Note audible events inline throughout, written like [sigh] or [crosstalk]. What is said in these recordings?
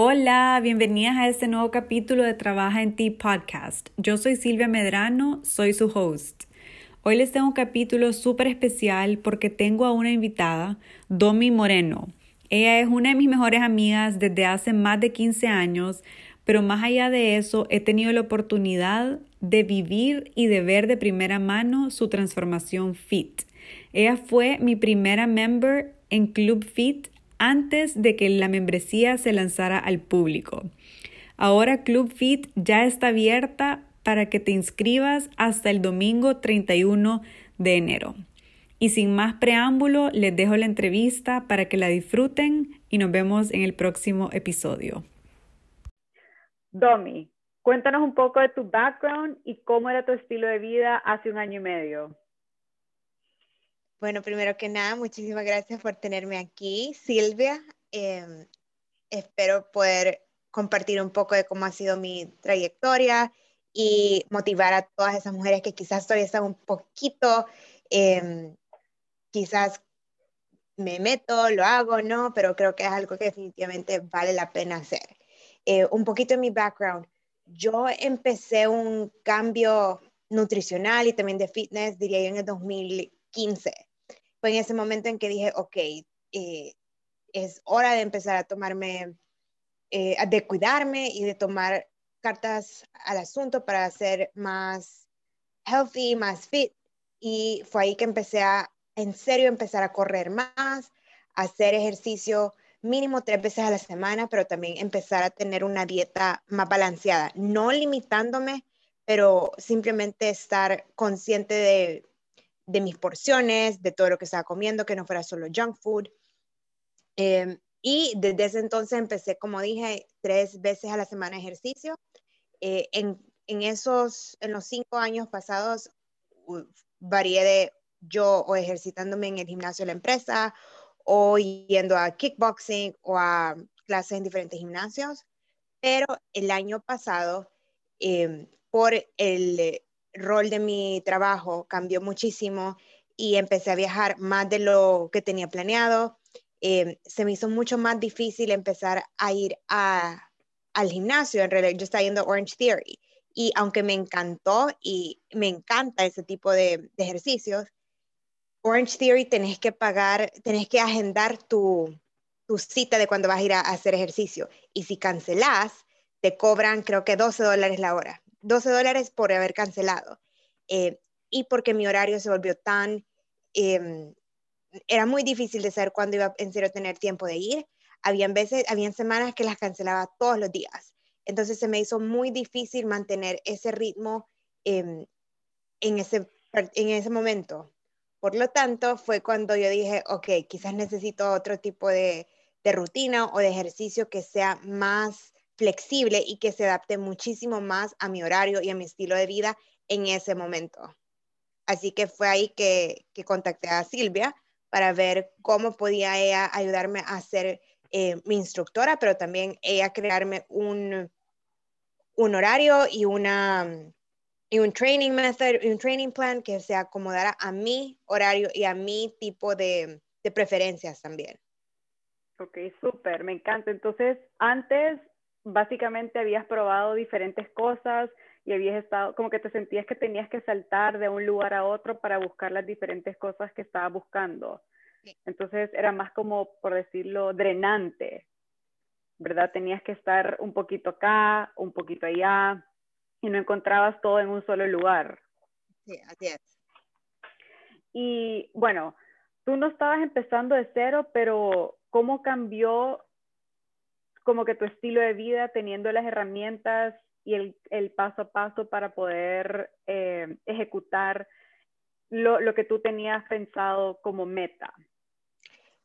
Hola, bienvenidas a este nuevo capítulo de Trabaja en Ti podcast. Yo soy Silvia Medrano, soy su host. Hoy les tengo un capítulo súper especial porque tengo a una invitada, Domi Moreno. Ella es una de mis mejores amigas desde hace más de 15 años, pero más allá de eso he tenido la oportunidad de vivir y de ver de primera mano su transformación fit. Ella fue mi primera member en Club Fit antes de que la membresía se lanzara al público. Ahora Club Fit ya está abierta para que te inscribas hasta el domingo 31 de enero. Y sin más preámbulo, les dejo la entrevista para que la disfruten y nos vemos en el próximo episodio. Domi, cuéntanos un poco de tu background y cómo era tu estilo de vida hace un año y medio. Bueno, primero que nada, muchísimas gracias por tenerme aquí, Silvia. Em, espero poder compartir un poco de cómo ha sido mi trayectoria y motivar a todas esas mujeres que quizás todavía están un poquito, em, quizás me meto, lo hago, ¿no? Pero creo que es algo que definitivamente vale la pena hacer. Eh, un poquito de mi background. Yo empecé un cambio nutricional y también de fitness, diría yo, en el 2015 fue en ese momento en que dije, ok, eh, es hora de empezar a tomarme, eh, de cuidarme y de tomar cartas al asunto para ser más healthy, más fit. Y fue ahí que empecé a, en serio, empezar a correr más, hacer ejercicio mínimo tres veces a la semana, pero también empezar a tener una dieta más balanceada, no limitándome, pero simplemente estar consciente de de mis porciones, de todo lo que estaba comiendo, que no fuera solo junk food. Em, y desde ese entonces empecé, como dije, tres veces a la semana ejercicio. Eh, en, en, esos, en los cinco años pasados, varié de yo o ejercitándome en el gimnasio de la empresa o yendo a kickboxing o a clases en diferentes gimnasios. Pero el año pasado, em, por el, rol de mi trabajo cambió muchísimo y empecé a viajar más de lo que tenía planeado. Eh, se me hizo mucho más difícil empezar a ir a, al gimnasio. En realidad, yo estaba yendo Orange Theory. Y aunque me encantó y me encanta ese tipo de, ejercicios, Orange Theory tenés que pagar, tenés que agendar tu, tu cita de cuando vas a ir a, a hacer ejercicio. Y si cancelás, te cobran creo que 12 dólares la hora. 12 dólares por haber cancelado. Eh, y porque mi horario se volvió tan, em, era muy difícil de saber cuándo iba en serio a tener tiempo de ir. Habían veces, habían semanas que las cancelaba todos los días. Entonces se me hizo muy difícil mantener ese ritmo em, en, ese, en ese momento. Por lo tanto, fue cuando yo dije, ok, quizás necesito otro tipo de, de rutina o de ejercicio que sea más flexible y que se adapte muchísimo más a mi horario y a mi estilo de vida en ese momento. Así que fue ahí que, que contacté a Silvia para ver cómo podía ella ayudarme a ser eh, mi instructora, pero también ella crearme un, un horario y, una, y un training method, un training plan que se acomodara a mi horario y a mi tipo de, de preferencias también. Ok, súper, me encanta. Entonces, antes básicamente habías probado diferentes cosas y habías estado, como que te sentías que tenías que saltar de un lugar a otro para buscar las diferentes cosas que estabas buscando. Entonces era más como, por decirlo, drenante, ¿verdad? Tenías que estar un poquito acá, un poquito allá, y no encontrabas todo en un solo lugar. Sí, así es. Y bueno, tú no estabas empezando de cero, pero ¿cómo cambió como que tu estilo de vida teniendo las herramientas y el, el paso a paso para poder eh, ejecutar lo, lo, que tú tenías pensado como meta?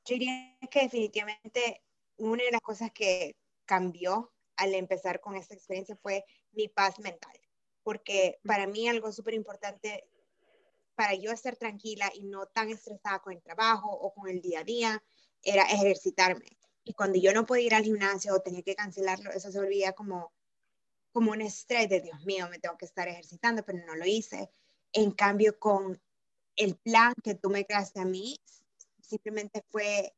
Yo diría que definitivamente una de las cosas que cambió al empezar con esta experiencia fue mi paz mental, porque para mí algo súper importante para yo estar tranquila y no tan estresada con el trabajo o con el día a día era ejercitarme. Y cuando yo no podía ir al gimnasio o tenía que cancelarlo, eso se volvía como, como un estrés de Dios mío, me tengo que estar ejercitando, pero no lo hice. En cambio, con el plan que tú me creaste a mí, simplemente fue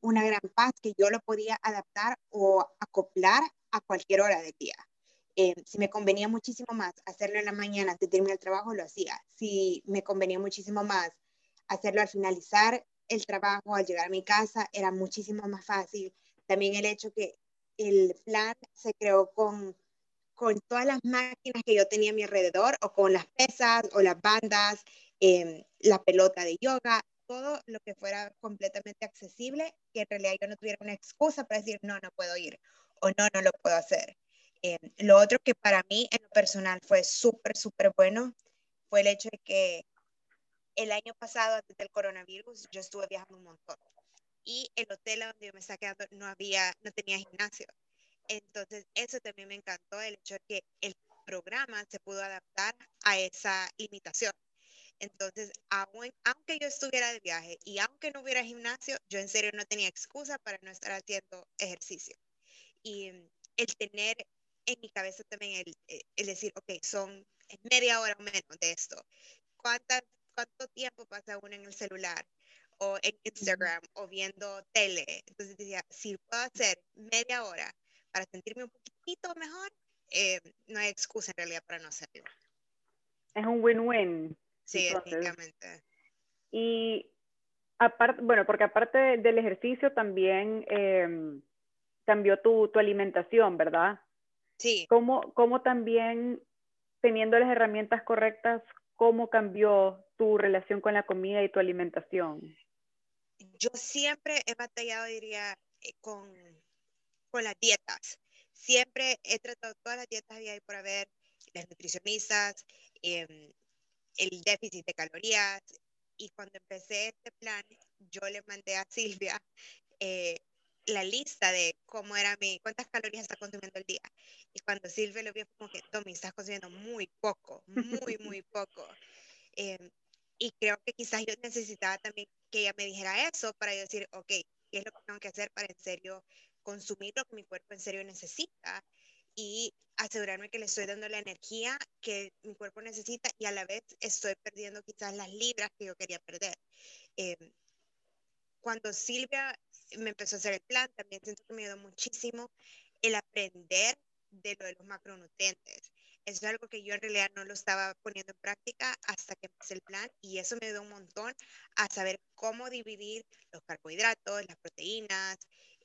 una gran paz que yo lo podía adaptar o acoplar a cualquier hora del día. Eh, si me convenía muchísimo más hacerlo en la mañana antes de irme al trabajo, lo hacía. Si me convenía muchísimo más hacerlo al finalizar el trabajo, al llegar a mi casa, era muchísimo más fácil. También el hecho que el plan se creó con, con todas las máquinas que yo tenía a mi alrededor, o con las pesas, o las bandas, em, la pelota de yoga, todo lo que fuera completamente accesible, que en realidad yo no tuviera una excusa para decir, no, no puedo ir, o no, no lo puedo hacer. Eh, lo otro que para mí en lo personal fue súper, súper bueno fue el hecho de que el año pasado, antes del coronavirus, yo estuve viajando un montón. Y el hotel donde yo me estaba quedando no había, no tenía gimnasio. Entonces, eso también me encantó, el hecho de que el programa se pudo adaptar a esa limitación. Entonces, aunque yo estuviera de viaje y aunque no hubiera gimnasio, yo en serio no tenía excusa para no estar haciendo ejercicio. Y el tener en mi cabeza también el, eh, el decir, ok, son media hora o menos de esto. ¿Cuántas, ¿Cuánto tiempo pasa uno en el celular o en Instagram o viendo tele? Entonces decía, si puedo hacer media hora para sentirme un poquitito mejor, eh, no hay excusa en realidad para no hacerlo. Es un win-win. Sí, definitivamente. Y aparte, bueno, porque aparte del ejercicio también em, cambió tu, tu alimentación, ¿verdad? Sí. ¿Cómo, ¿Cómo también, teniendo las herramientas correctas, cómo cambió tu relación con la comida y tu alimentación? Yo siempre he batallado, diría, eh, con, con las dietas. Siempre he tratado todas las dietas de ahí por haber, las nutricionistas, em, el déficit de calorías. Y cuando empecé este plan, yo le mandé a Silvia eh, la lista de cómo era mi, cuántas calorías está consumiendo el día. Y cuando Silvia lo vio, como que, Tommy, estás consumiendo muy poco, muy, muy [laughs] poco. Em, y creo que quizás yo necesitaba también que ella me dijera eso para yo decir, ok, ¿qué es lo que tengo que hacer para en serio consumir lo que mi cuerpo en serio necesita? Y asegurarme que le estoy dando la energía que mi cuerpo necesita y a la vez estoy perdiendo quizás las libras que yo quería perder. Em, cuando Silvia me empezó a hacer el plan, también siento que me ayudó muchísimo el aprender de lo de los macronutrientes. Eso es algo que yo en realidad no lo estaba poniendo en práctica hasta que empecé el plan y eso me ayudó un montón a saber cómo dividir los carbohidratos, las proteínas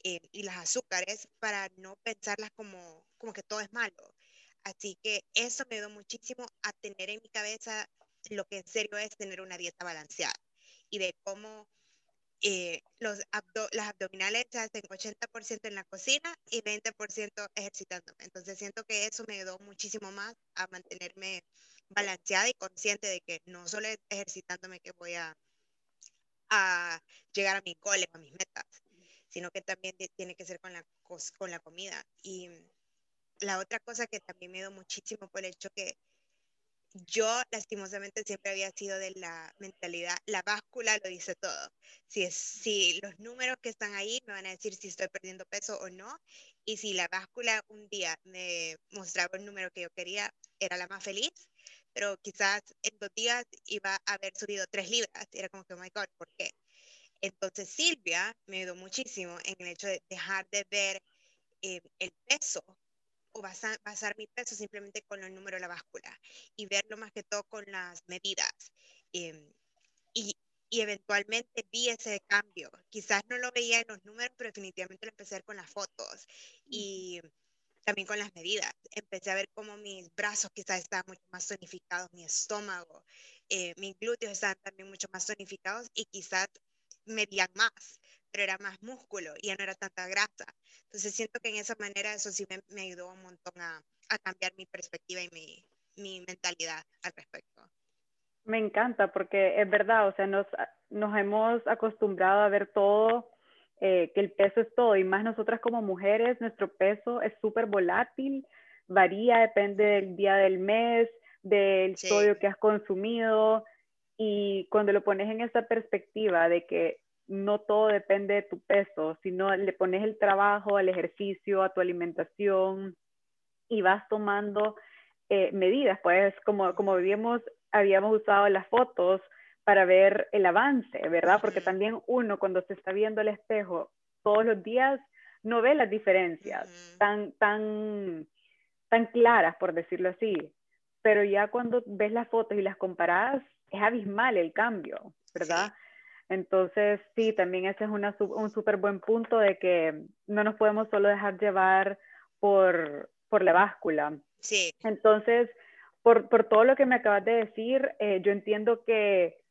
eh, y las azúcares para no pensarlas como, como que todo es malo. Así que eso me ayudó muchísimo a tener en mi cabeza lo que en serio es tener una dieta balanceada y de cómo eh, los las abdominales se hacen 80% en la cocina y 20% ejercitándome. Entonces siento que eso me ayudó muchísimo más a mantenerme balanceada y consciente de que no solo es ejercitándome que voy a, a llegar a mis goles, a mis metas, sino que también tiene que ser con la, con la comida. Y la otra cosa que también me dio muchísimo por el hecho que yo lastimosamente siempre había sido de la mentalidad, la báscula lo dice todo. Si, es, si los números que están ahí me van a decir si estoy perdiendo peso o no, y si la báscula un día me mostraba el número que yo quería, era la más feliz, pero quizás en dos días iba a haber subido tres libras, era como que, oh my God, ¿por qué? Entonces Silvia me ayudó muchísimo en el hecho de dejar de ver eh, el peso o basar, basar mi peso simplemente con el número de la báscula y verlo más que todo con las medidas. Em, y, y, eventualmente vi ese cambio. Quizás no lo veía en los números, pero definitivamente lo empecé a ver con las fotos y también con las medidas. Empecé a ver cómo mis brazos quizás estaban mucho más tonificados, mi estómago, eh, mis glúteos estaban también mucho más tonificados y quizás medían más pero era más músculo y ya no era tanta grasa. Entonces siento que en esa manera eso sí me, ayudó un montón a, a, cambiar mi perspectiva y mi, mi, mentalidad al respecto. Me encanta porque es verdad, o sea, nos, nos hemos acostumbrado a ver todo, eh, que el peso es todo y más nosotras como mujeres, nuestro peso es súper volátil, varía, depende del día del mes, del sodio que has consumido y cuando lo pones en esa perspectiva de que no todo depende de tu peso, sino le pones el trabajo, al ejercicio, a tu alimentación y vas tomando eh, medidas. Pues como, como habíamos, habíamos usado las fotos para ver el avance, ¿verdad? Porque también uno cuando se está viendo al espejo todos los días, no ves las diferencias tan, tan, tan claras, por decirlo así. Pero ya cuando ves las fotos y las comparas, es abismal el cambio, ¿verdad? Entonces, sí, también ese es un súper buen punto de que no nos podemos solo dejar llevar por, por la báscula. Sí. Entonces, por, por, todo lo que me acabas de decir, eh, yo entiendo que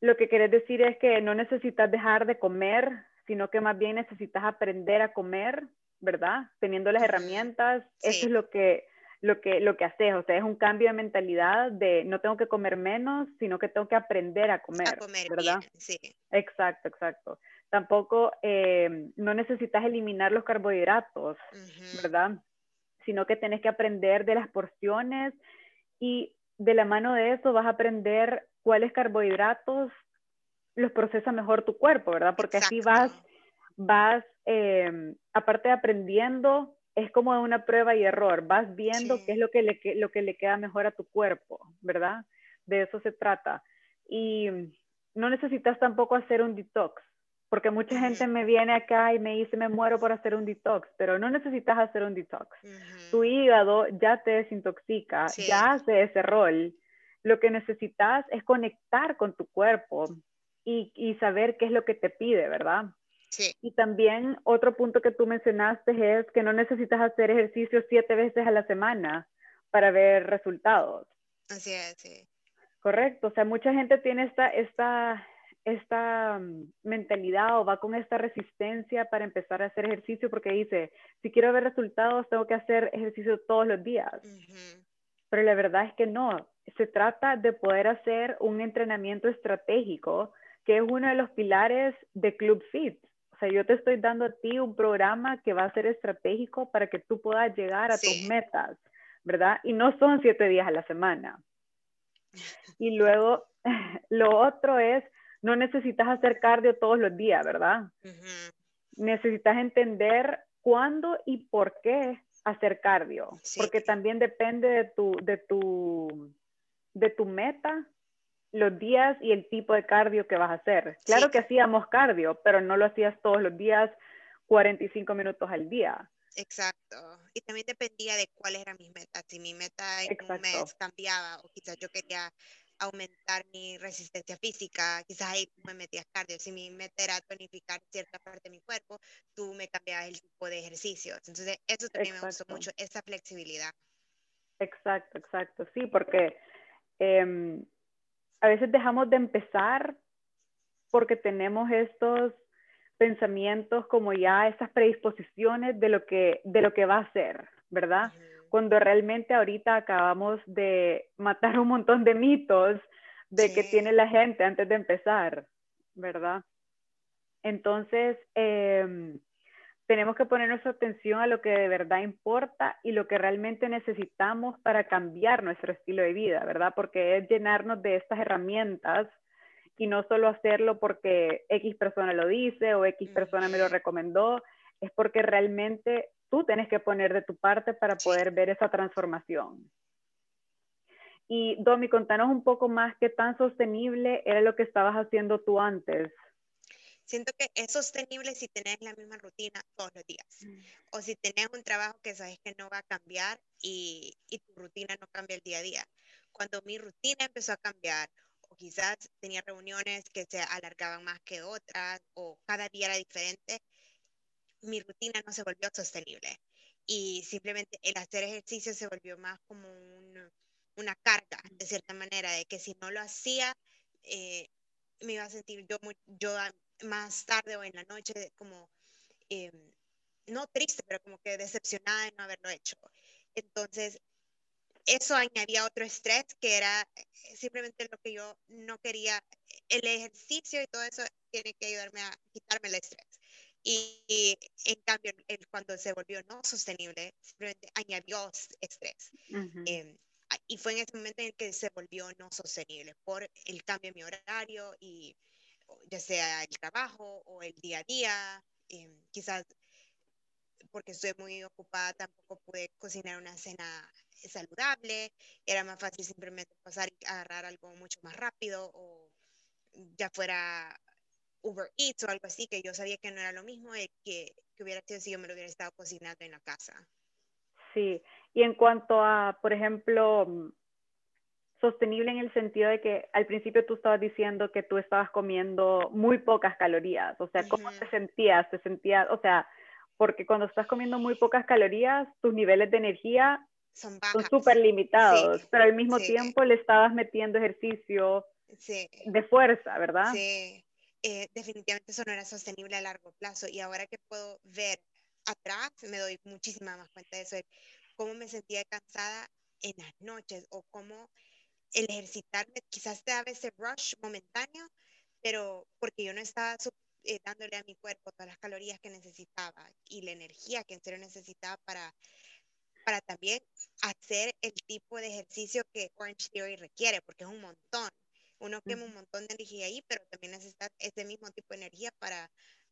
lo que quieres decir es que no necesitas dejar de comer, sino que más bien necesitas aprender a comer, ¿verdad? Teniendo las herramientas, eso es lo que, lo que, lo que haces, o sea, es un cambio de mentalidad de no tengo que comer menos, sino que tengo que aprender a comer, ¿verdad? sí. Exacto, exacto. Tampoco, eh, no necesitas eliminar los carbohidratos, ¿verdad? Sino que tienes que aprender de las porciones y de la mano de eso vas a aprender cuáles carbohidratos los procesa mejor tu cuerpo, ¿verdad? Porque así vas, vas, eh, aparte de aprendiendo, es como una prueba y error, vas viendo qué es lo que, le, lo que le queda mejor a tu cuerpo, ¿verdad? De eso se trata. Y no necesitas tampoco hacer un detox, porque mucha gente me viene acá y me dice, me muero por hacer un detox, pero no necesitas hacer un detox. Tu hígado ya te desintoxica, ya hace ese rol. Lo que necesitas es conectar con tu cuerpo y, y saber qué es lo que te pide, ¿verdad? Y también otro punto que tú mencionaste es que no necesitas hacer ejercicio siete veces a la semana para ver resultados. Así es, sí. Correcto, o sea, mucha gente tiene esta, esta, esta mm, mentalidad o va con esta resistencia para empezar a hacer ejercicio porque dice, si quiero ver resultados, tengo que hacer ejercicio todos los días. Pero la verdad es que no, se trata de poder hacer un entrenamiento estratégico, que es uno de los pilares de Club Fit. O sea, yo te estoy dando a ti un programa que va a ser estratégico para que tú puedas llegar a tus metas, ¿verdad? Y no son siete días a la semana. [laughs] Y luego, [laughs] lo otro es, no necesitas hacer cardio todos los días, ¿verdad? Necesitas entender cuándo y por qué hacer cardio, porque también depende de tu, de tu, de tu meta los días y el tipo de cardio que vas a hacer. Claro que hacíamos cardio, pero no lo hacías todos los días 45 minutos al día. Exacto. Y también dependía de cuáles eran mis metas. Si mi meta en un mes cambiaba o quizás yo quería aumentar mi resistencia física, quizás ahí me metías cardio. Si mi meta era tonificar cierta parte de mi cuerpo, tú me cambiabas el tipo de ejercicios. Entonces, eso también me gustó mucho, esa flexibilidad. Exacto, exacto. Sí, porque em, a veces dejamos de empezar porque tenemos estos pensamientos como ya estas predisposiciones de lo que, de lo que va a ser, ¿verdad? Cuando realmente ahorita acabamos de matar un montón de mitos de que tiene la gente antes de empezar, ¿verdad? Entonces, em, tenemos que poner nuestra atención a lo que de verdad importa y lo que realmente necesitamos para cambiar nuestro estilo de vida, ¿verdad? Porque es llenarnos de estas herramientas y no solo hacerlo porque X persona lo dice o X persona me lo recomendó, es porque realmente tú tienes que poner de tu parte para poder ver esa transformación. Y Domi, contanos un poco más qué tan sostenible era lo que estabas haciendo tú antes siento que es sostenible si tenés la misma rutina todos los días. Mm. O si tenés un trabajo que sabes que no va a cambiar y, y, tu rutina no cambia el día a día. Cuando mi rutina empezó a cambiar, o quizás tenía reuniones que se alargaban más que otras, o cada día era diferente, mi rutina no se volvió sostenible. Y simplemente el hacer ejercicio se volvió más como un, una carga, de cierta manera, de que si no lo hacía, eh, me iba a sentir yo, yo más tarde o en la noche como, em, no triste, pero como que decepcionada de no haberlo hecho. Entonces, eso añadía otro estrés que era eh, simplemente lo que yo no quería. El ejercicio y todo eso tiene que ayudarme a quitarme el estrés. Y, en cambio, el, cuando se volvió no sostenible, simplemente añadió estrés. Em, y fue en ese momento en el que se volvió no sostenible por el cambio en mi horario y ya sea el trabajo o el día a día, em, quizás porque estoy muy ocupada tampoco pude cocinar una cena saludable, era más fácil simplemente pasar y agarrar algo mucho más rápido o ya fuera Uber Eats o algo así, que yo sabía que no era lo mismo que, que hubiera sido si yo me lo hubiera estado cocinando en la casa. Sí, y en cuanto a, por ejemplo, sostenible en el sentido de que al principio tú estabas diciendo que tú estabas comiendo muy pocas calorías, o sea, ¿cómo te sentías? ¿Te sentías, o sea, porque cuando estás comiendo muy pocas calorías, tus niveles de energía son súper limitados, pero al mismo tiempo le estabas metiendo ejercicio de fuerza, ¿verdad? Sí, eh, definitivamente eso no era sostenible a largo plazo. Y ahora que puedo ver atrás me doy muchísima más cuenta de eso, de cómo me sentía cansada en las noches o cómo el ejercitarme quizás te daba ese rush momentáneo, pero porque yo no estaba eh, dándole a mi cuerpo todas las calorías que necesitaba y la energía que en serio necesitaba para, para también hacer el tipo de ejercicio que Orange Theory requiere, porque es un montón. Uno quema un montón de energía ahí, pero también necesita ese mismo tipo de energía para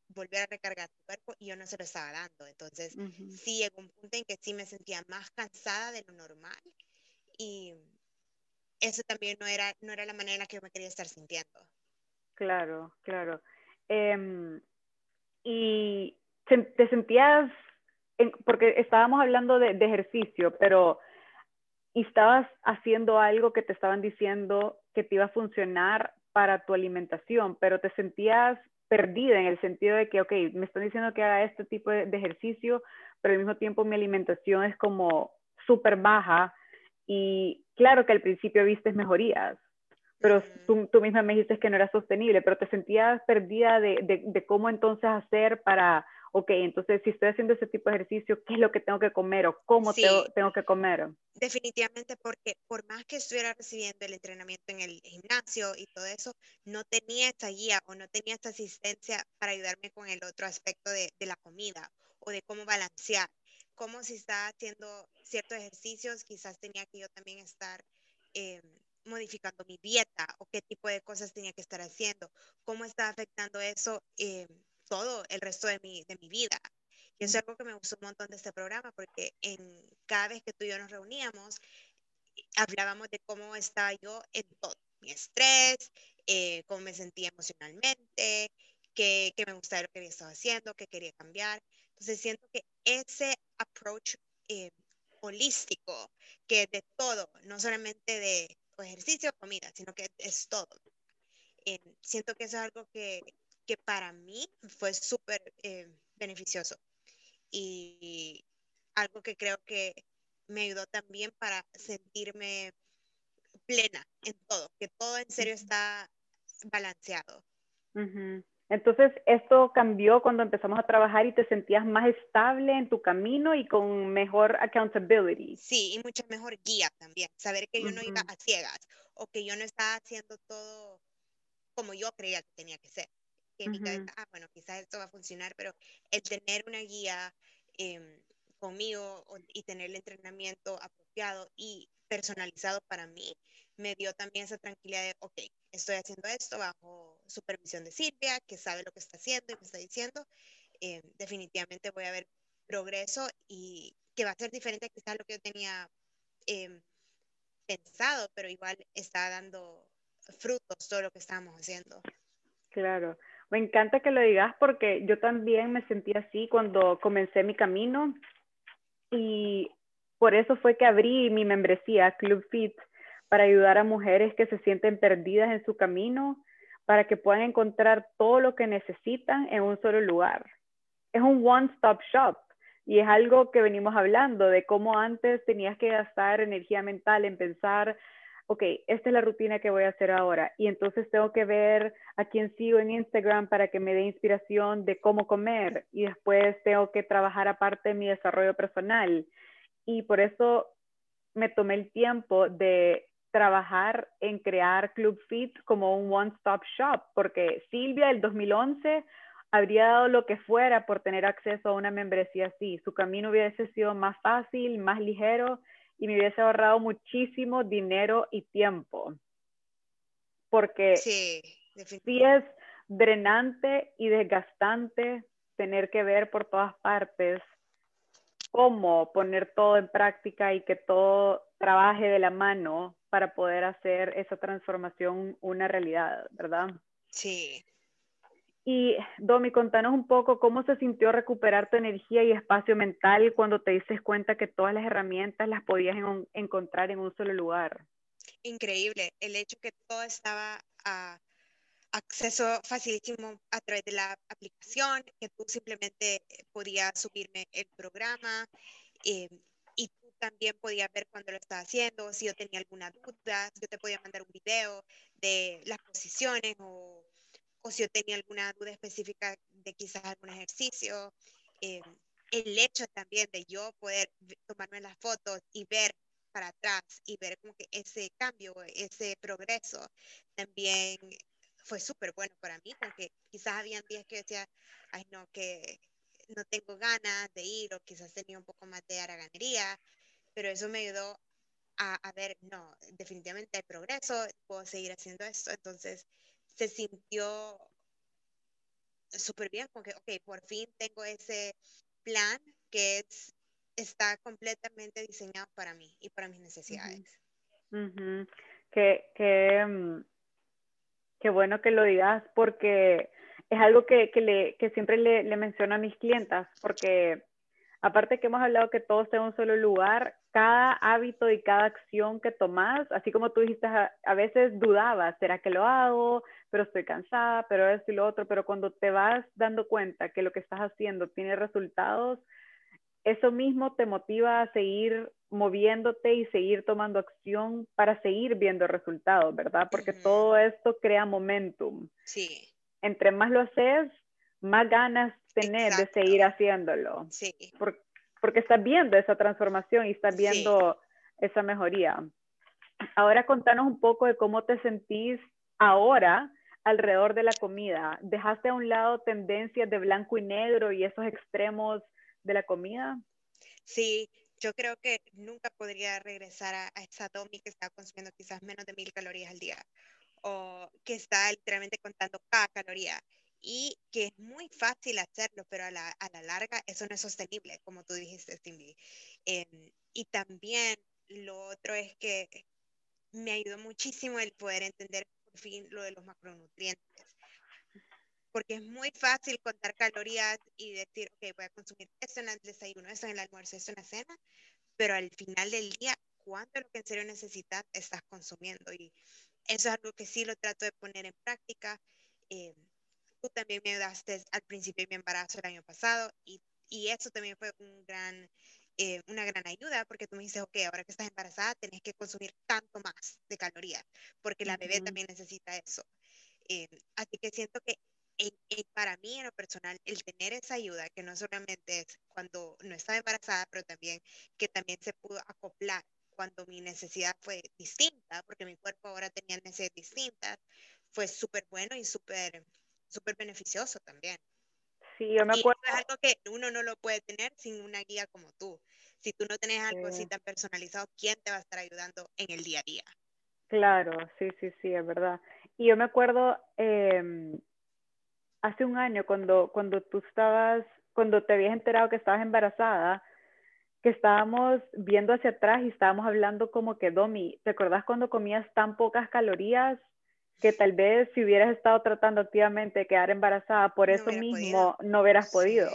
volver a recargar tu cuerpo y yo no se lo estaba dando. Entonces, sí llegó un punto en que sí me sentía más cansada de lo normal y eso también no era, no era la manera que yo me quería estar sintiendo. Claro, claro. Em, y te sentías, porque estábamos hablando de, de ejercicio, pero estabas haciendo algo que te estaban diciendo que te iba a funcionar para tu alimentación, pero te sentías perdida en el sentido de que, ok, me están diciendo que haga este tipo de, ejercicio, pero al mismo tiempo mi alimentación es como súper baja y claro que al principio viste mejorías, pero tú, tú, misma me dijiste que no era sostenible, pero te sentías perdida de, de, de cómo entonces hacer para ok, entonces si estoy haciendo ese tipo de ejercicio, ¿qué es lo que tengo que comer o cómo tengo, que comer? Definitivamente, porque por más que estuviera recibiendo el entrenamiento en el gimnasio y todo eso, no tenía esta guía o no tenía esta asistencia para ayudarme con el otro aspecto de, la comida o de cómo balancear. Como si estaba haciendo ciertos ejercicios, quizás tenía que yo también estar... Eh, modificando mi dieta o qué tipo de cosas tenía que estar haciendo, cómo está afectando eso eh, todo el resto de mi, de mi vida. Y eso es algo que me gustó un montón de este programa, porque en cada vez que tú y yo nos reuníamos, hablábamos de cómo estaba yo en todo, mi estrés, eh, cómo me sentía emocionalmente, qué me gustaba lo que había estado haciendo, qué quería cambiar. Entonces siento que ese approach eh, holístico, que de todo, no solamente de ejercicio o comida, sino que es todo. Eh, siento que eso es algo que, que para mí fue súper eh, beneficioso y algo que creo que me ayudó también para sentirme plena en todo, que todo en serio está balanceado. Entonces, esto cambió cuando empezamos a trabajar y te sentías más estable en tu camino y con mejor accountability. Sí, y mucha mejor guía también. Saber que yo no iba a ciegas o que yo no estaba haciendo todo como yo creía que tenía que ser que mi cabeza, ah, bueno, quizás esto va a funcionar, pero el tener una guía em, conmigo y tener el entrenamiento apropiado y personalizado para mí, me dio también esa tranquilidad de, ok, estoy haciendo esto bajo supervisión de Silvia, que sabe lo que está haciendo y me está diciendo, em, definitivamente voy a ver progreso y que va a ser diferente quizás lo que yo tenía em, pensado, pero igual está dando frutos todo lo que estábamos haciendo. Claro. Me encanta que lo digas porque yo también me sentí así cuando comencé mi camino y por eso fue que abrí mi membresía Club Fit para ayudar a mujeres que se sienten perdidas en su camino para que puedan encontrar todo lo que necesitan en un solo lugar. Es un one-stop shop y es algo que venimos hablando de cómo antes tenías que gastar energía mental en pensar ok, esta es la rutina que voy a hacer ahora. Y entonces tengo que ver a quién sigo en Instagram para que me dé inspiración de cómo comer. Y después tengo que trabajar aparte mi desarrollo personal. Y por eso me tomé el tiempo de trabajar en crear Club Fit como un one-stop shop, porque Silvia del 2011 habría dado lo que fuera por tener acceso a una membresía así. Su camino hubiese sido más fácil, más ligero y me hubiese ahorrado muchísimo dinero y tiempo. Porque sí, es drenante y desgastante tener que ver por todas partes cómo poner todo en práctica y que todo trabaje de la mano para poder hacer esa transformación una realidad, ¿verdad? Sí. Y Domi, contanos un poco cómo se sintió recuperar tu energía y espacio mental cuando te dices cuenta que todas las herramientas las podías encontrar en un solo lugar. Increíble, el hecho que todo estaba a acceso facilísimo a través de la aplicación, que tú simplemente podías subirme el programa eh, y tú también podías ver cuando lo estaba haciendo, si yo tenía alguna duda, yo te podía mandar un video de las posiciones o o si yo tenía alguna duda específica de quizás algún ejercicio. Eh, el hecho también de yo poder tomarme las fotos y ver para atrás y ver como que ese cambio, ese progreso, también fue súper bueno para mí, porque quizás habían días que decía, ay no, que no tengo ganas de ir o quizás tenía un poco más de haraganería, pero eso me ayudó a, a ver, no, definitivamente hay progreso, puedo seguir haciendo esto, entonces se sintió súper bien, porque, ok, por fin tengo ese plan que es, está completamente diseñado para mí y para mis necesidades. Qué, mm, qué, bueno que lo digas porque es algo que, que, le, que siempre le, menciono a mis clientas, porque aparte que hemos hablado que todo sea en un solo lugar, cada hábito y cada acción que tomas, así como tú dijiste, a, veces dudabas, ¿será que lo hago? Pero estoy cansada, pero esto y lo otro, pero cuando te vas dando cuenta que lo que estás haciendo tiene resultados, eso mismo te motiva a seguir moviéndote y seguir tomando acción para seguir viendo resultados, ¿verdad? Porque todo esto crea momentum. Sí. Entre más lo haces, más ganas tener de seguir haciéndolo. Sí. porque estás viendo esa transformación y estás viendo esa mejoría. Ahora contanos un poco de cómo te sentís ahora alrededor de la comida. ¿Dejaste a un lado tendencias de blanco y negro y esos extremos de la comida? Sí, yo creo que nunca podría regresar a, esa Domi que está consumiendo quizás menos de mil calorías al día o que está literalmente contando cada caloría y que es muy fácil hacerlo, pero a la, a la larga eso no es sostenible, como tú dijiste, Cindy. Em, y también lo otro es que me ayudó muchísimo el poder entender por fin lo de los macronutrientes. Porque es muy fácil contar calorías y decir, ok, voy a consumir esto en el desayuno, esto en el almuerzo, esto en la cena, pero al final del día, ¿cuánto es lo que en serio necesitas estás consumiendo? Y eso es algo que sí lo trato de poner en práctica. Eh, tú también me ayudaste al principio de mi embarazo el año pasado y, y eso también fue un gran, eh, una gran ayuda porque tú me dices, ok, ahora que estás embarazada tenés que consumir tanto más de calorías porque la bebé también necesita eso. Eh, así que siento que para mí en lo personal, el tener esa ayuda, que no solamente es cuando no estaba embarazada, pero también que también se pudo acoplar cuando mi necesidad fue distinta, porque mi cuerpo ahora tenía necesidades distintas, fue súper bueno y súper súper beneficioso también. Sí, yo me acuerdo. es algo que uno no lo puede tener sin una guía como tú. Si tú no tienes algo así tan personalizado, ¿quién te va a estar ayudando en el día a día? Claro, sí, sí, sí, es verdad. Y yo me acuerdo em, hace un año cuando, cuando tú estabas, cuando te habías enterado que estabas embarazada, que estábamos viendo hacia atrás y estábamos hablando como que, Domi, ¿te acordás cuando comías tan pocas calorías que tal vez si hubieras estado tratando activamente de quedar embarazada, por eso mismo no hubieras podido.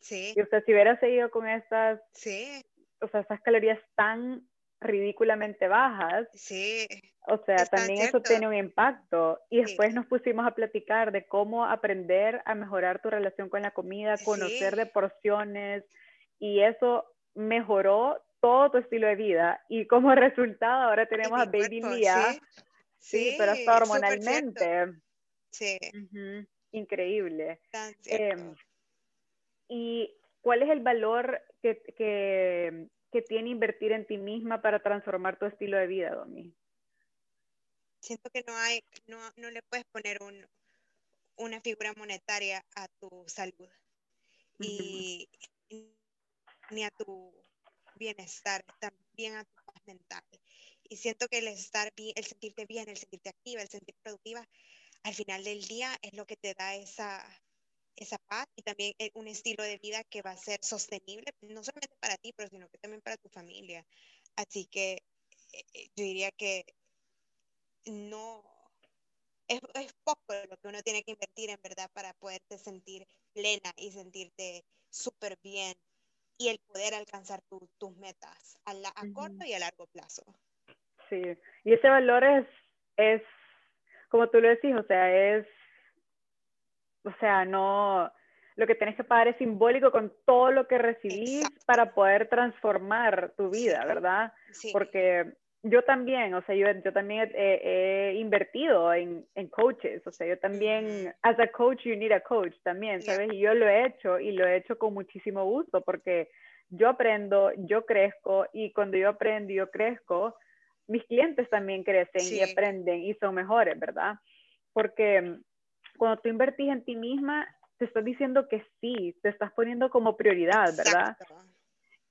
Sí. Y usted si hubiera seguido con estas, sí. o sea, esas calorías tan ridículamente bajas, sí. o sea, también eso tiene un impacto. Y después nos pusimos a platicar de cómo aprender a mejorar tu relación con la comida, conocer de porciones, y eso mejoró todo tu estilo de vida. Y como [laughs] resultado ahora tenemos a Baby Mia Sí, pero hasta hormonalmente. Sí. Increíble. Em, ¿Y cuál es el valor que, que, que, tiene invertir en ti misma para transformar tu estilo de vida, Domi? Siento que no hay, no, no le puedes poner un, una figura monetaria a tu salud y ni a tu bienestar, también a tu paz mental. Y siento que el estar bien, el sentirte bien, el sentirte activa, el sentirte productiva, al final del día es lo que te da esa, esa paz y también eh, un estilo de vida que va a ser sostenible, no solamente para ti, pero sino que también para tu familia. Así que eh, eh, yo diría que no, es, es poco lo que uno tiene que invertir en verdad para poderte sentir plena y sentirte súper bien y el poder alcanzar tus metas a, la, a corto y a largo plazo. Sí, y ese valor es, es, como tú lo decís, o sea, es, o sea, no, lo que tienes que pagar es simbólico con todo lo que recibís para poder transformar tu vida, ¿verdad? Sí. Porque yo también, o sea, yo, yo también he, invertido en, en, coaches, o sea, yo también, as a coach, you need a coach también, ¿sabes? Y yo lo he hecho y lo he hecho con muchísimo gusto porque yo aprendo, yo crezco y cuando yo aprendo y yo crezco, mis clientes también crecen y aprenden y son mejores, ¿verdad? Porque cuando tú invertís en ti misma, te estás diciendo que sí, te estás poniendo como prioridad, ¿verdad?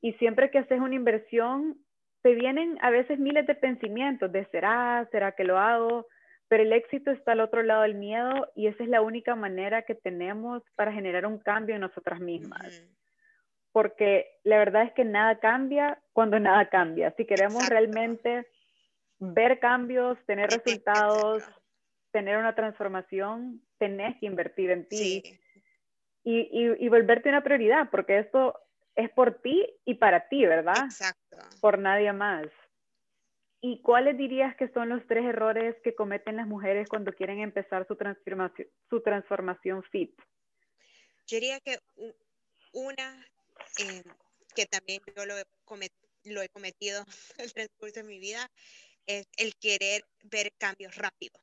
Y siempre que haces una inversión, te vienen a veces miles de pensamientos de será, será que lo hago, pero el éxito está al otro lado del miedo y esa es la única manera que tenemos para generar un cambio en nosotras mismas. Porque la verdad es que nada cambia cuando nada cambia. Si queremos realmente ver cambios, tener resultados, tener una transformación, tenés que invertir en ti y, y, y volverte una prioridad, porque esto es por ti y para ti, ¿verdad? Exacto. Por nadie más. ¿Y cuáles dirías que son los tres errores que cometen las mujeres cuando quieren empezar su transformación, su transformación fit? Yo diría que una eh, que también yo lo he, lo he cometido [laughs] en el transcurso de mi vida es el querer ver cambios rápidos.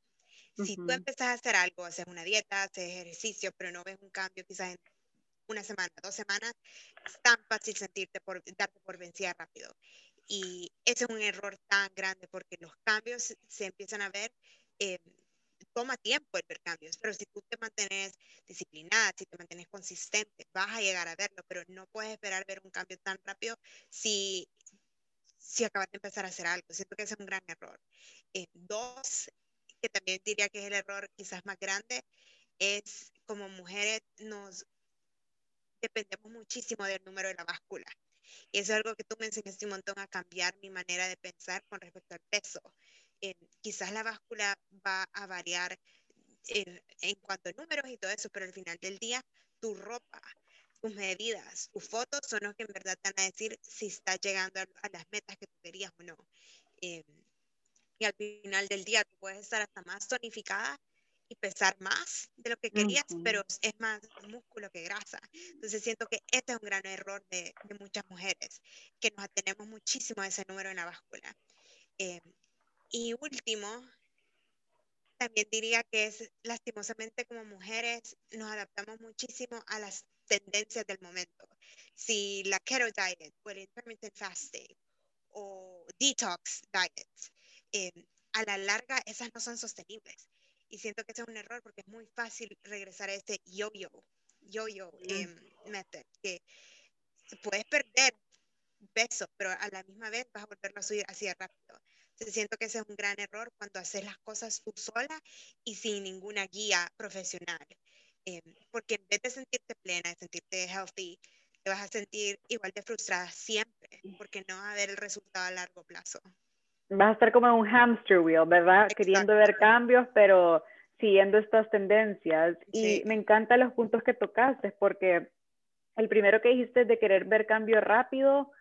Si tú empezás a hacer algo, haces una dieta, haces ejercicio, pero no ves un cambio quizás en una semana, dos semanas, es tan fácil sentirte por, darte por vencida rápido. Y ese es un error tan grande porque los cambios se empiezan a ver, eh, toma tiempo el ver cambios, pero si tú te mantienes disciplinada, si te mantienes consistente, vas a llegar a verlo, pero no puedes esperar ver un cambio tan rápido si, si acabas de empezar a hacer algo. Siento que ese es un gran error. Eh, dos, que también diría que es el error quizás más grande, es como mujeres nos dependemos muchísimo del número de la báscula. Y eso es algo que tú me enseñaste un montón a cambiar mi manera de pensar con respecto al peso. quizás la báscula va a variar en, cuanto a números y todo eso, pero al final del día, tu ropa, tus medidas, tus fotos son los que en verdad te van a decir si estás llegando a, las metas que tú querías o no. Eh, y al final del día, tú puedes estar hasta más tonificada y pesar más de lo que querías, pero es más músculo que grasa. Entonces siento que este es un gran error de, de muchas mujeres, que nos atenemos muchísimo a ese número en la báscula. Eh, y último, también diría que es lastimosamente como mujeres nos adaptamos muchísimo a las tendencias del momento. Si la keto diet o el intermittent fasting o detox diet, eh, a la larga esas no son sostenibles y siento que ese es un error porque es muy fácil regresar a ese yo-yo, yo-yo em, method, que puedes perder peso, pero a la misma vez vas a volverlo a subir así de rápido. Entonces siento que ese es un gran error cuando haces las cosas tú sola y sin ninguna guía profesional. Em, porque en vez de sentirte plena, de sentirte healthy, te vas a sentir igual de frustrada siempre, porque no va a haber el resultado a largo plazo vas a estar como en un hamster wheel, ¿verdad? Queriendo ver cambios, pero siguiendo estas tendencias. Y me encantan los puntos que tocaste, porque el primero que dijiste de querer ver cambio rápido,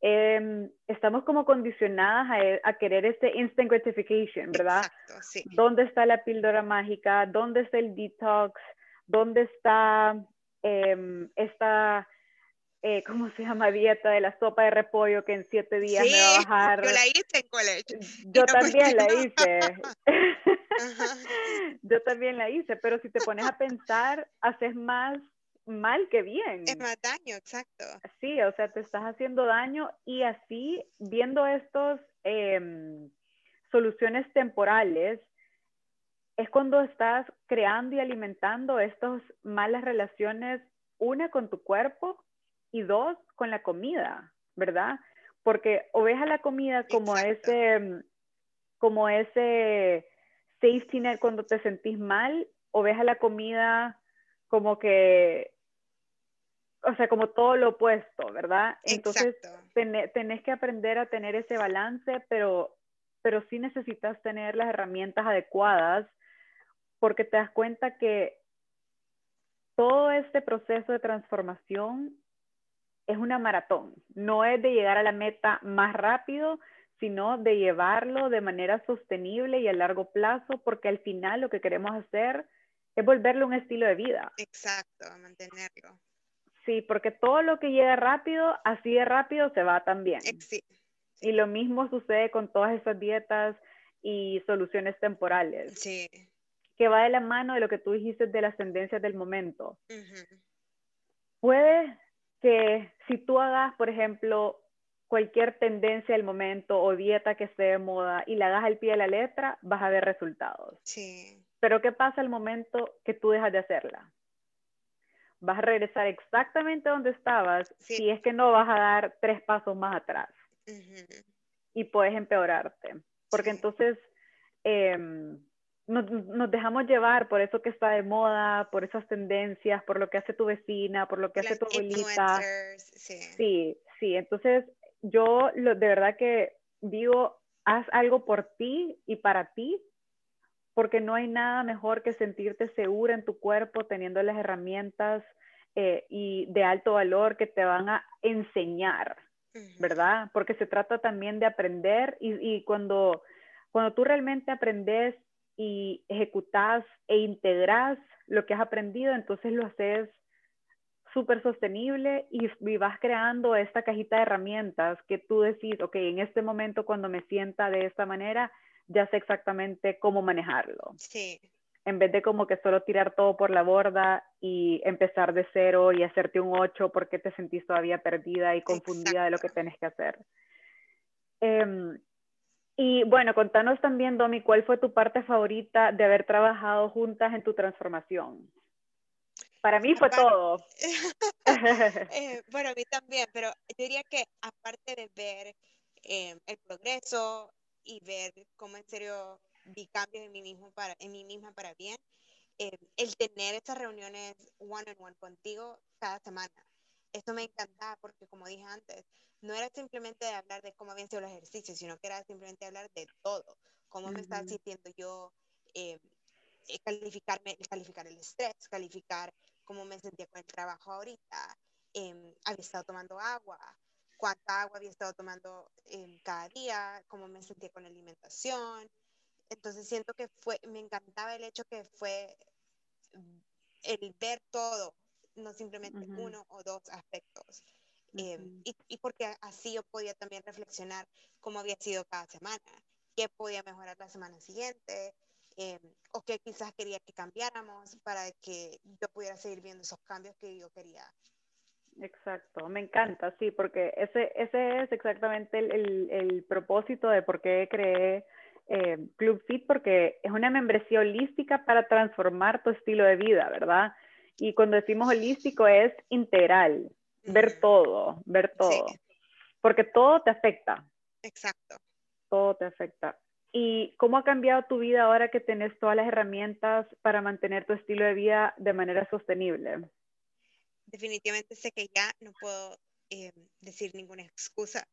em, estamos como condicionadas a, querer ese instant gratification, ¿verdad? Exacto, sí. ¿Dónde está la píldora mágica? ¿Dónde está el detox? ¿Dónde está eh, esta eh, ¿cómo se llama? Dieta de la sopa de repollo que en siete días me va a bajar. Yo la hice en colegio. [laughs] Yo también la hice. [laughs] yo también la hice, pero si te pones a pensar, haces más mal que bien. Es más daño, exacto. Sí, o sea, te estás haciendo daño y así, viendo estos em, soluciones temporales, es cuando estás creando y alimentando estas malas relaciones, una con tu cuerpo y dos, con la comida, ¿verdad? Porque o ves a la comida como ese, como ese safety net cuando te sentís mal, o ves a la comida como que, o sea, como todo lo opuesto, ¿verdad? Entonces, tenés que aprender a tener ese balance, pero, pero sí necesitas tener las herramientas adecuadas porque te das cuenta que todo este proceso de transformación es una maratón, no es de llegar a la meta más rápido, sino de llevarlo de manera sostenible y a largo plazo, porque al final lo que queremos hacer es volverlo un estilo de vida. Exacto, mantenerlo. Sí, porque todo lo que llega rápido, así de rápido se va también. Sí. Y lo mismo sucede con todas esas dietas y soluciones temporales. Sí. Que va de la mano de lo que tú dijiste de las tendencias del momento. Puede que si tú hagas, por ejemplo, cualquier tendencia del momento o dieta que esté de moda y la hagas al pie de la letra, vas a ver resultados. Sí. Pero ¿qué pasa al momento que tú dejas de hacerla? Vas a regresar exactamente donde estabas si es que no vas a dar tres pasos más atrás. Y puedes empeorarte. Porque entonces em, nos, dejamos llevar por eso que está de moda, por esas tendencias, por lo que hace tu vecina, por lo que hace tu abuelita. Sí. sí, sí. Entonces yo lo, de verdad que digo, haz algo por ti y para ti, porque no hay nada mejor que sentirte segura en tu cuerpo teniendo las herramientas eh, y de alto valor que te van a enseñar, ¿verdad? Porque se trata también de aprender y, y cuando, cuando tú realmente aprendes y ejecutas e integras lo que has aprendido, entonces lo haces súper sostenible y, vas creando esta cajita de herramientas que tú decís, ok, en este momento cuando me sienta de esta manera, ya sé exactamente cómo manejarlo. Sí. En vez de como que solo tirar todo por la borda y empezar de cero y hacerte un 8 porque te sentís todavía perdida y confundida de lo que tienes que hacer. Em, y bueno, contanos también, Domi, ¿cuál fue tu parte favorita de haber trabajado juntas en tu transformación? Para mí fue todo. [laughs] Eh, bueno, a mí también, pero yo diría que aparte de ver eh, el progreso y ver cómo en serio vi cambios en mí, mismo para, en mí misma para bien, eh, el tener estas reuniones one on one contigo cada semana, esto me encantaba porque como dije antes, no era simplemente de hablar de cómo habían sido los ejercicios, sino que era simplemente hablar de todo, cómo me estaba sintiendo yo, calificarme, calificar el estrés, calificar cómo me sentía con el trabajo ahorita, eh, había estado tomando agua, cuánta agua había estado tomando em, cada día, cómo me sentía con la alimentación. Entonces siento que fue, me encantaba el hecho que fue mm, el ver todo, no simplemente uno o dos aspectos. Em, y, y, porque así yo podía también reflexionar cómo había sido cada semana, qué podía mejorar la semana siguiente, Em, o que quizás quería que cambiáramos para que yo pudiera seguir viendo esos cambios que yo quería. Exacto, me encanta, sí, porque ese, ese es exactamente el, el, propósito de por qué creé eh, Club Fit, porque es una membresía holística para transformar tu estilo de vida, ¿verdad? Y cuando decimos holístico es integral, ver todo, ver todo, porque todo te afecta. Exacto. Todo te afecta. ¿Y cómo ha cambiado tu vida ahora que tenés todas las herramientas para mantener tu estilo de vida de manera sostenible? Definitivamente sé que ya no puedo eh, decir ninguna excusa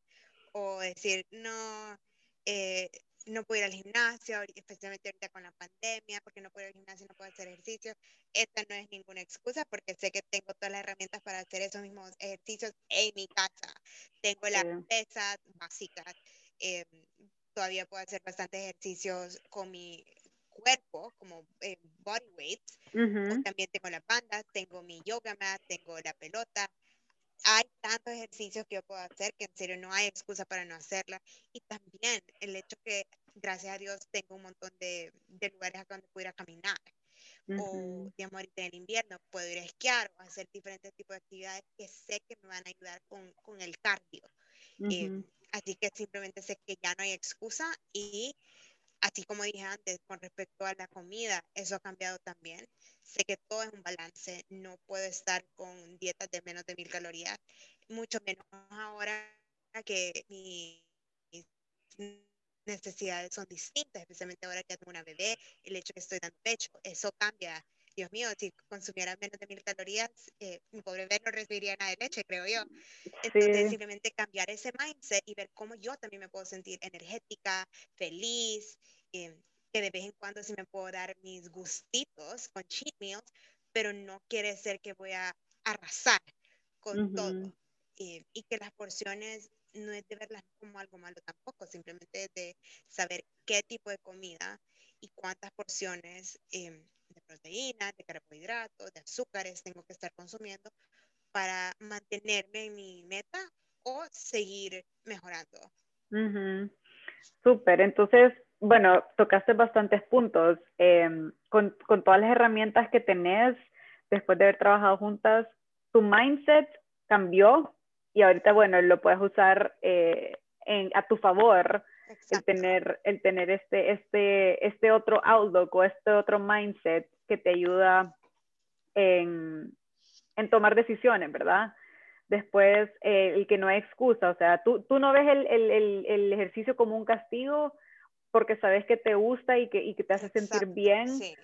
o decir, no, eh, no puedo ir al gimnasio, especialmente ahorita con la pandemia, porque no puedo ir al gimnasio, no puedo hacer ejercicio. Esta no es ninguna excusa porque sé que tengo todas las herramientas para hacer esos mismos ejercicios en mi casa. Tengo las pesas básicas. Eh, todavía puedo hacer bastantes ejercicios con mi cuerpo, como eh, body weights. También tengo la banda, tengo mi yoga mat, tengo la pelota. Hay tantos ejercicios que yo puedo hacer que en serio no hay excusa para no hacerla. Y también el hecho que, gracias a Dios, tengo un montón de, de lugares a donde puedo ir a caminar. O, digamos, ahorita en el invierno puedo ir a esquiar o hacer diferentes tipos de actividades que sé que me van a ayudar con, con el cardio. Así que simplemente sé que ya no hay excusa y así como dije antes, con respecto a la comida, eso ha cambiado también. Sé que todo es un balance, no puedo estar con dietas de menos de mil calorías, mucho menos ahora que mis necesidades son distintas, especialmente ahora que tengo una bebé, el hecho que estoy dando pecho, eso cambia Dios mío, si consumiera menos de mil calorías, eh, mi pobre bebé no recibiría nada de leche, creo yo. Entonces, simplemente cambiar ese mindset y ver cómo yo también me puedo sentir energética, feliz, eh, que de vez en cuando sí me puedo dar mis gustitos con cheat meals, pero no quiere decir que voy a arrasar con todo. Eh, y que las porciones no es de verlas como algo malo tampoco, simplemente de saber qué tipo de comida y cuántas porciones de proteínas, de carbohidratos, de azúcares tengo que estar consumiendo para mantenerme en mi meta o seguir mejorando. Súper, entonces, bueno, tocaste bastantes puntos. Em, con, con todas las herramientas que tenés, después de haber trabajado juntas, tu mindset cambió y ahorita, bueno, lo puedes usar eh, en, a tu favor, el tener, el tener este, este, este otro outlook o este otro mindset que te ayuda en, en tomar decisiones, ¿verdad? Después, eh, el que no hay excusa, o sea, tú, tú no ves el, el, el, ejercicio como un castigo porque sabes que te gusta y que, y que te hace sentir bien, sí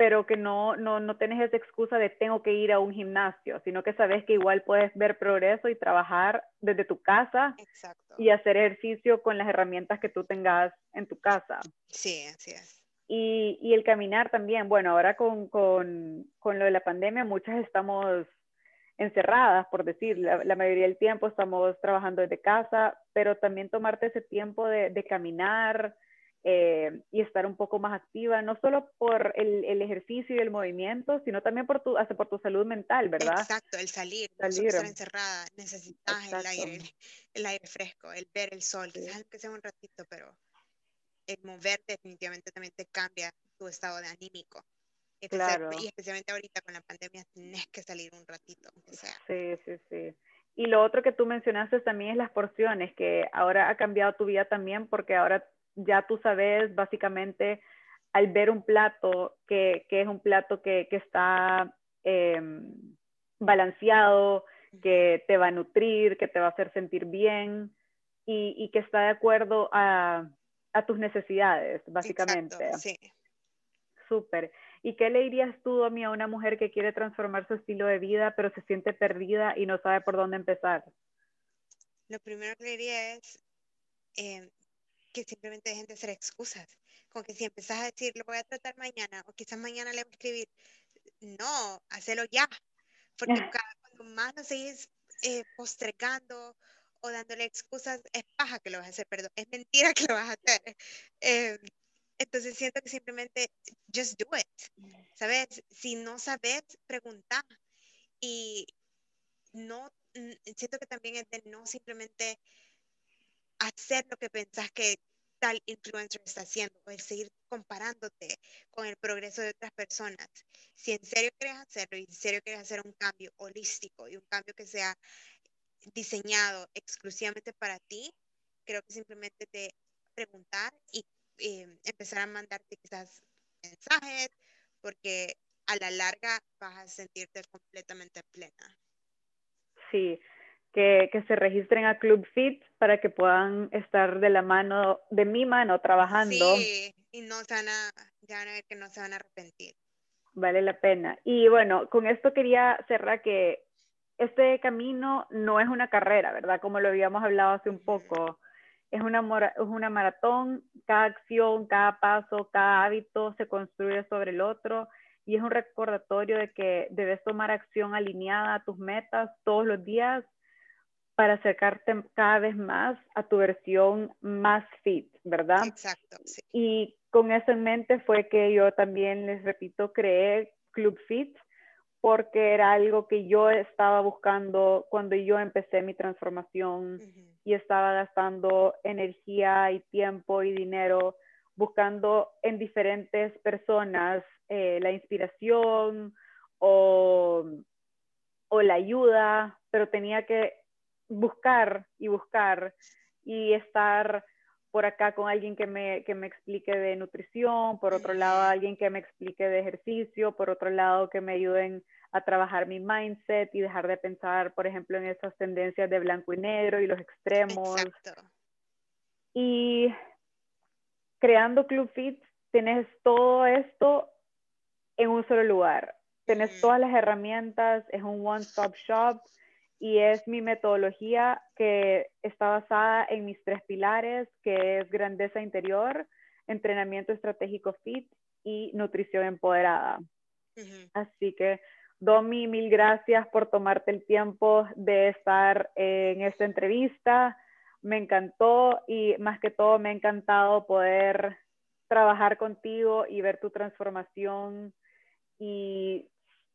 pero que no, no, no tienes esa excusa de tengo que ir a un gimnasio, sino que sabes que igual puedes ver progreso y trabajar desde tu casa y hacer ejercicio con las herramientas que tú tengas en tu casa. Sí, así es. Y, y el caminar también, bueno, ahora con, con, con, lo de la pandemia, muchas estamos encerradas, por decir, la, la, mayoría del tiempo estamos trabajando desde casa, pero también tomarte ese tiempo de, de caminar, eh, y estar un poco más activa, no solo por el, el, ejercicio y el movimiento, sino también por tu, hasta por tu salud mental, ¿verdad? Exacto, el salir, salir. estar encerrada, necesitas el aire, el aire fresco, el ver el sol, sí. quizás que sea un ratito, pero el mover definitivamente también te cambia tu estado de anímico. Claro. Y especialmente ahorita con la pandemia tienes que salir un ratito, aunque sea. Sí, sí, sí. Y lo otro que tú mencionaste también es las porciones, que ahora ha cambiado tu vida también porque ahora ya tú sabes básicamente al ver un plato que, que es un plato que, que está eh, balanceado, que te va a nutrir, que te va a hacer sentir bien y, y que está de acuerdo a, a tus necesidades, básicamente. Exacto, sí. Súper. ¿Y qué le dirías tú a mí a una mujer que quiere transformar su estilo de vida, pero se siente perdida y no sabe por dónde empezar? Lo primero que le diría es, eh, que simplemente dejen de hacer excusas. Con que si empezás a decir, lo voy a tratar mañana, o quizás mañana le voy a escribir, no, hacelo ya. Porque [laughs] cuando más lo seguís eh, postregando o dándole excusas, es paja que lo vas a hacer, perdón, es mentira [laughs] que lo vas a hacer. Eh, entonces siento que simplemente, just do it. ¿Sabes? Si no sabes, pregunta. Y no, siento que también es de no simplemente hacer lo que pensás que tal influencer está haciendo, o el seguir comparándote con el progreso de otras personas. Si en serio quieres hacerlo y en serio quieres hacer un cambio holístico y un cambio que sea diseñado exclusivamente para ti, creo que simplemente te preguntar y eh, empezar a mandarte quizás mensajes, porque a la larga vas a sentirte completamente plena. Sí, que, que, se registren a Club Fit para que puedan estar de la mano, de mi mano, trabajando. Sí, y no se van a, ya van a ver que no se van a arrepentir. Vale la pena. Y bueno, con esto quería cerrar que este camino no es una carrera, ¿verdad? Como lo habíamos hablado hace un poco. Es una, es una maratón, cada acción, cada paso, cada hábito se construye sobre el otro y es un recordatorio de que debes tomar acción alineada a tus metas todos los días para acercarte cada vez más a tu versión más fit, ¿verdad? Exacto. Sí. Y con eso en mente fue que yo también, les repito, creé Club Fit porque era algo que yo estaba buscando cuando yo empecé mi transformación uh -huh. y estaba gastando energía y tiempo y dinero buscando en diferentes personas eh, la inspiración o, o la ayuda, pero tenía que buscar y buscar y estar por acá con alguien que me, que me explique de nutrición, por otro lado alguien que me explique de ejercicio, por otro lado que me ayuden a trabajar mi mindset y dejar de pensar, por ejemplo, en esas tendencias de blanco y negro y los extremos. Exacto. Y creando Club Fit, tienes todo esto en un solo lugar. Tienes mm. todas las herramientas, es un one-stop shop y es mi metodología que está basada en mis tres pilares, que es grandeza interior, entrenamiento estratégico fit y nutrición empoderada. Así que, Domi, mil gracias por tomarte el tiempo de estar en esta entrevista. Me encantó y más que todo me ha encantado poder trabajar contigo y ver tu transformación y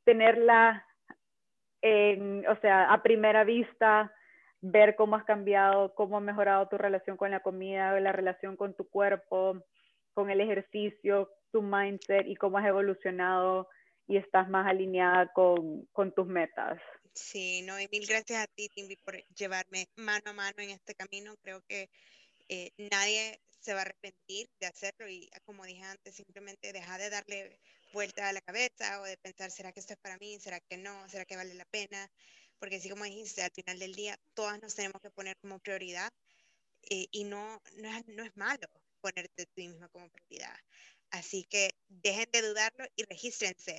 tenerla en, o sea, a primera vista, ver cómo has cambiado, cómo ha mejorado tu relación con la comida, la relación con tu cuerpo, con el ejercicio, tu mindset y cómo has evolucionado y estás más alineada con, con tus metas. Sí, no, y mil gracias a ti, Timmy, por llevarme mano a mano en este camino. Creo que eh, nadie se va a arrepentir de hacerlo y como dije antes, simplemente deja de darle vuelta a la cabeza o de pensar, ¿será que esto es para mí? ¿Será que no? ¿Será que vale la pena? Porque así como dijiste, al final del día todas nos tenemos que poner como prioridad eh, y no, no, es, no es malo ponerte tú misma como prioridad. Así que dejen de dudarlo y regístrense